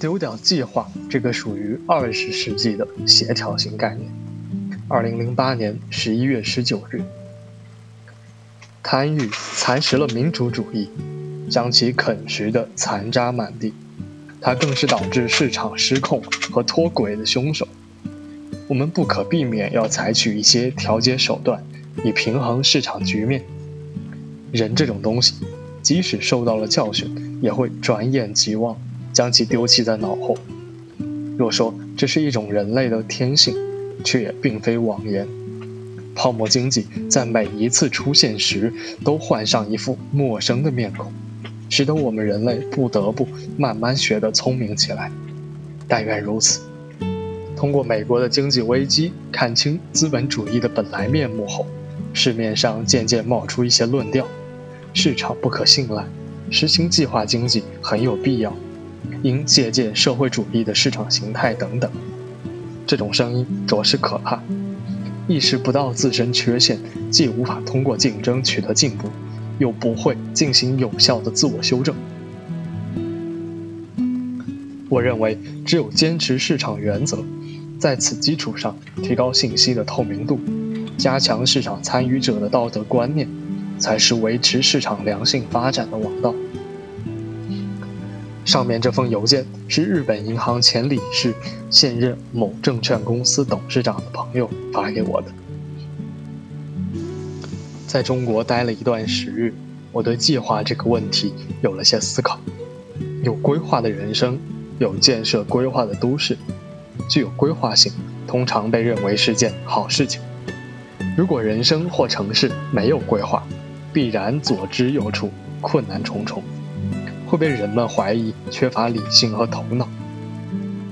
丢掉计划这个属于二十世纪的协调性概念。二零零八年十一月十九日，贪欲蚕食了民主主义，将其啃食的残渣满地。它更是导致市场失控和脱轨的凶手。我们不可避免要采取一些调节手段，以平衡市场局面。人这种东西，即使受到了教训，也会转眼即忘。将其丢弃在脑后。若说这是一种人类的天性，却也并非妄言。泡沫经济在每一次出现时，都换上一副陌生的面孔，使得我们人类不得不慢慢学得聪明起来。但愿如此。通过美国的经济危机看清资本主义的本来面目后，市面上渐渐冒出一些论调：市场不可信赖，实行计划经济很有必要。应借鉴社会主义的市场形态等等，这种声音着实可怕。意识不到自身缺陷，既无法通过竞争取得进步，又不会进行有效的自我修正。我认为，只有坚持市场原则，在此基础上提高信息的透明度，加强市场参与者的道德观念，才是维持市场良性发展的王道。上面这封邮件是日本银行前理事、现任某证券公司董事长的朋友发给我的。在中国待了一段时日，我对计划这个问题有了些思考。有规划的人生，有建设规划的都市，具有规划性，通常被认为是件好事情。如果人生或城市没有规划，必然左支右绌，困难重重。会被人们怀疑缺乏理性和头脑。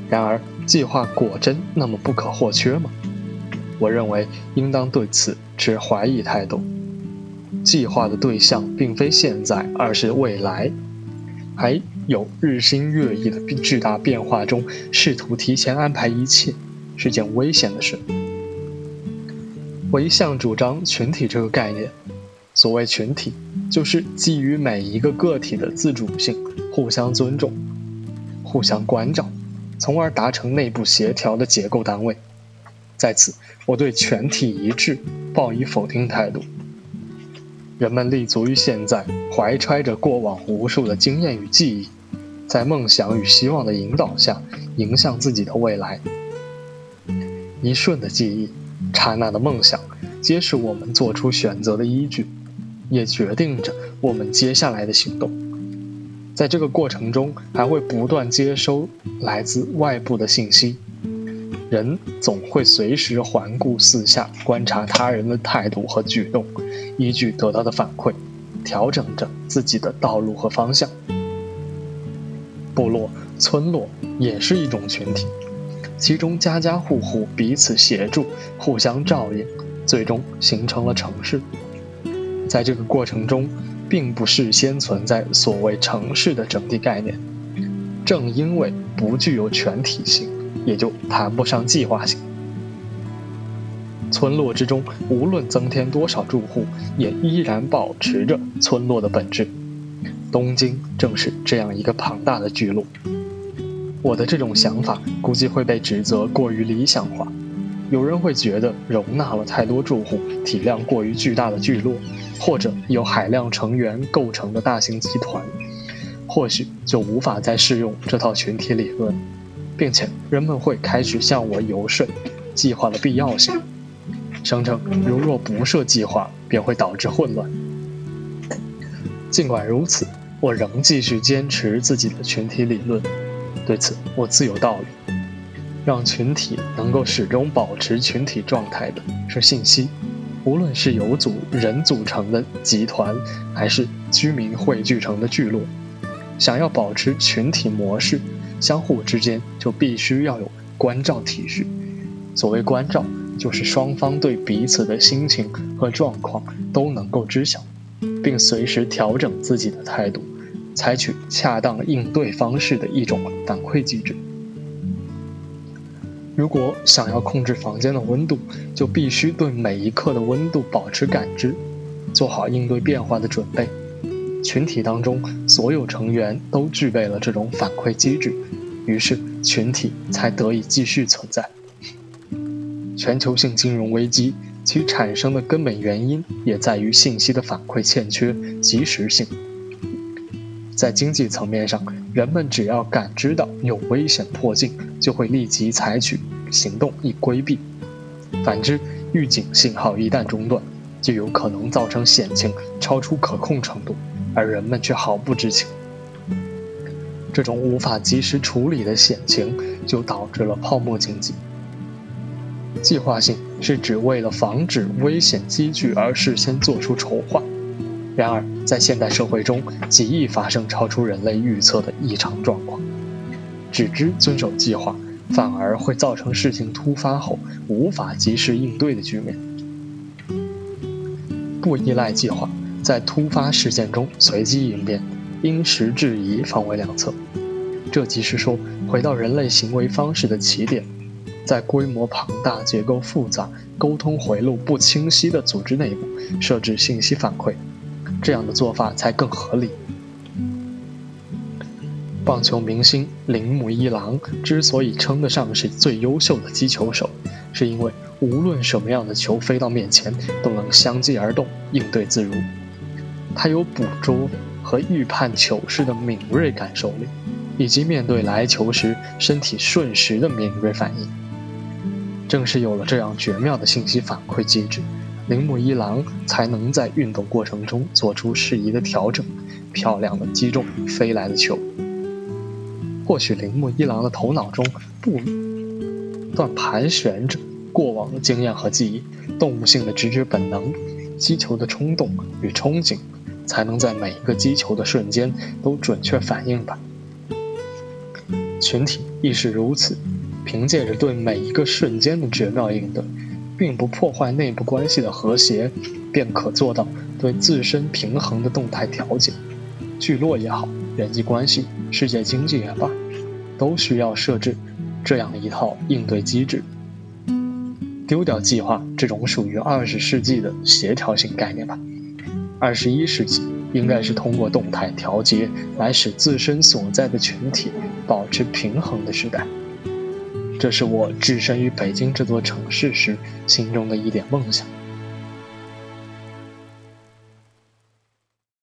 然而，计划果真那么不可或缺吗？我认为应当对此持怀疑态度。计划的对象并非现在，而是未来。还有日新月异的巨大变化中，试图提前安排一切，是件危险的事。我一向主张群体这个概念。所谓群体，就是基于每一个个体的自主性，互相尊重、互相关照，从而达成内部协调的结构单位。在此，我对全体一致抱以否定态度。人们立足于现在，怀揣着过往无数的经验与记忆，在梦想与希望的引导下，迎向自己的未来。一瞬的记忆，刹那的梦想，皆是我们做出选择的依据。也决定着我们接下来的行动。在这个过程中，还会不断接收来自外部的信息。人总会随时环顾四下，观察他人的态度和举动，依据得到的反馈，调整着自己的道路和方向。部落、村落也是一种群体，其中家家户户彼此协助，互相照应，最终形成了城市。在这个过程中，并不事先存在所谓城市的整体概念，正因为不具有全体性，也就谈不上计划性。村落之中，无论增添多少住户，也依然保持着村落的本质。东京正是这样一个庞大的聚落。我的这种想法估计会被指责过于理想化，有人会觉得容纳了太多住户，体量过于巨大的聚落。或者由海量成员构成的大型集团，或许就无法再适用这套群体理论，并且人们会开始向我游说计划的必要性，声称如若不设计划，便会导致混乱。尽管如此，我仍继续坚持自己的群体理论，对此我自有道理。让群体能够始终保持群体状态的是信息。无论是由组人组成的集团，还是居民汇聚成的聚落，想要保持群体模式，相互之间就必须要有关照体系。所谓关照，就是双方对彼此的心情和状况都能够知晓，并随时调整自己的态度，采取恰当应对方式的一种反馈机制。如果想要控制房间的温度，就必须对每一刻的温度保持感知，做好应对变化的准备。群体当中所有成员都具备了这种反馈机制，于是群体才得以继续存在。全球性金融危机其产生的根本原因也在于信息的反馈欠缺及时性。在经济层面上，人们只要感知到有危险迫近，就会立即采取行动以规避；反之，预警信号一旦中断，就有可能造成险情超出可控程度，而人们却毫不知情。这种无法及时处理的险情，就导致了泡沫经济。计划性是指为了防止危险积聚而事先做出筹划。然而，在现代社会中，极易发生超出人类预测的异常状况。只知遵守计划，反而会造成事情突发后无法及时应对的局面。不依赖计划，在突发事件中随机应变，因时制宜方为良策。这即是说，回到人类行为方式的起点，在规模庞大、结构复杂、沟通回路不清晰的组织内部设置信息反馈。这样的做法才更合理。棒球明星铃木一郎之所以称得上是最优秀的击球手，是因为无论什么样的球飞到面前，都能相继而动，应对自如。他有捕捉和预判球势的敏锐感受力，以及面对来球时身体瞬时的敏锐反应。正是有了这样绝妙的信息反馈机制。铃木一郎才能在运动过程中做出适宜的调整，漂亮的击中飞来的球。或许铃木一郎的头脑中不断盘旋着过往的经验和记忆，动物性的直觉本能，击球的冲动与憧憬，才能在每一个击球的瞬间都准确反应吧。群体亦是如此，凭借着对每一个瞬间的绝妙应对。并不破坏内部关系的和谐，便可做到对自身平衡的动态调节。聚落也好，人际关系、世界经济也罢，都需要设置这样一套应对机制。丢掉计划这种属于二十世纪的协调性概念吧。二十一世纪应该是通过动态调节来使自身所在的群体保持平衡的时代。这是我置身于北京这座城市时心中的一点梦想。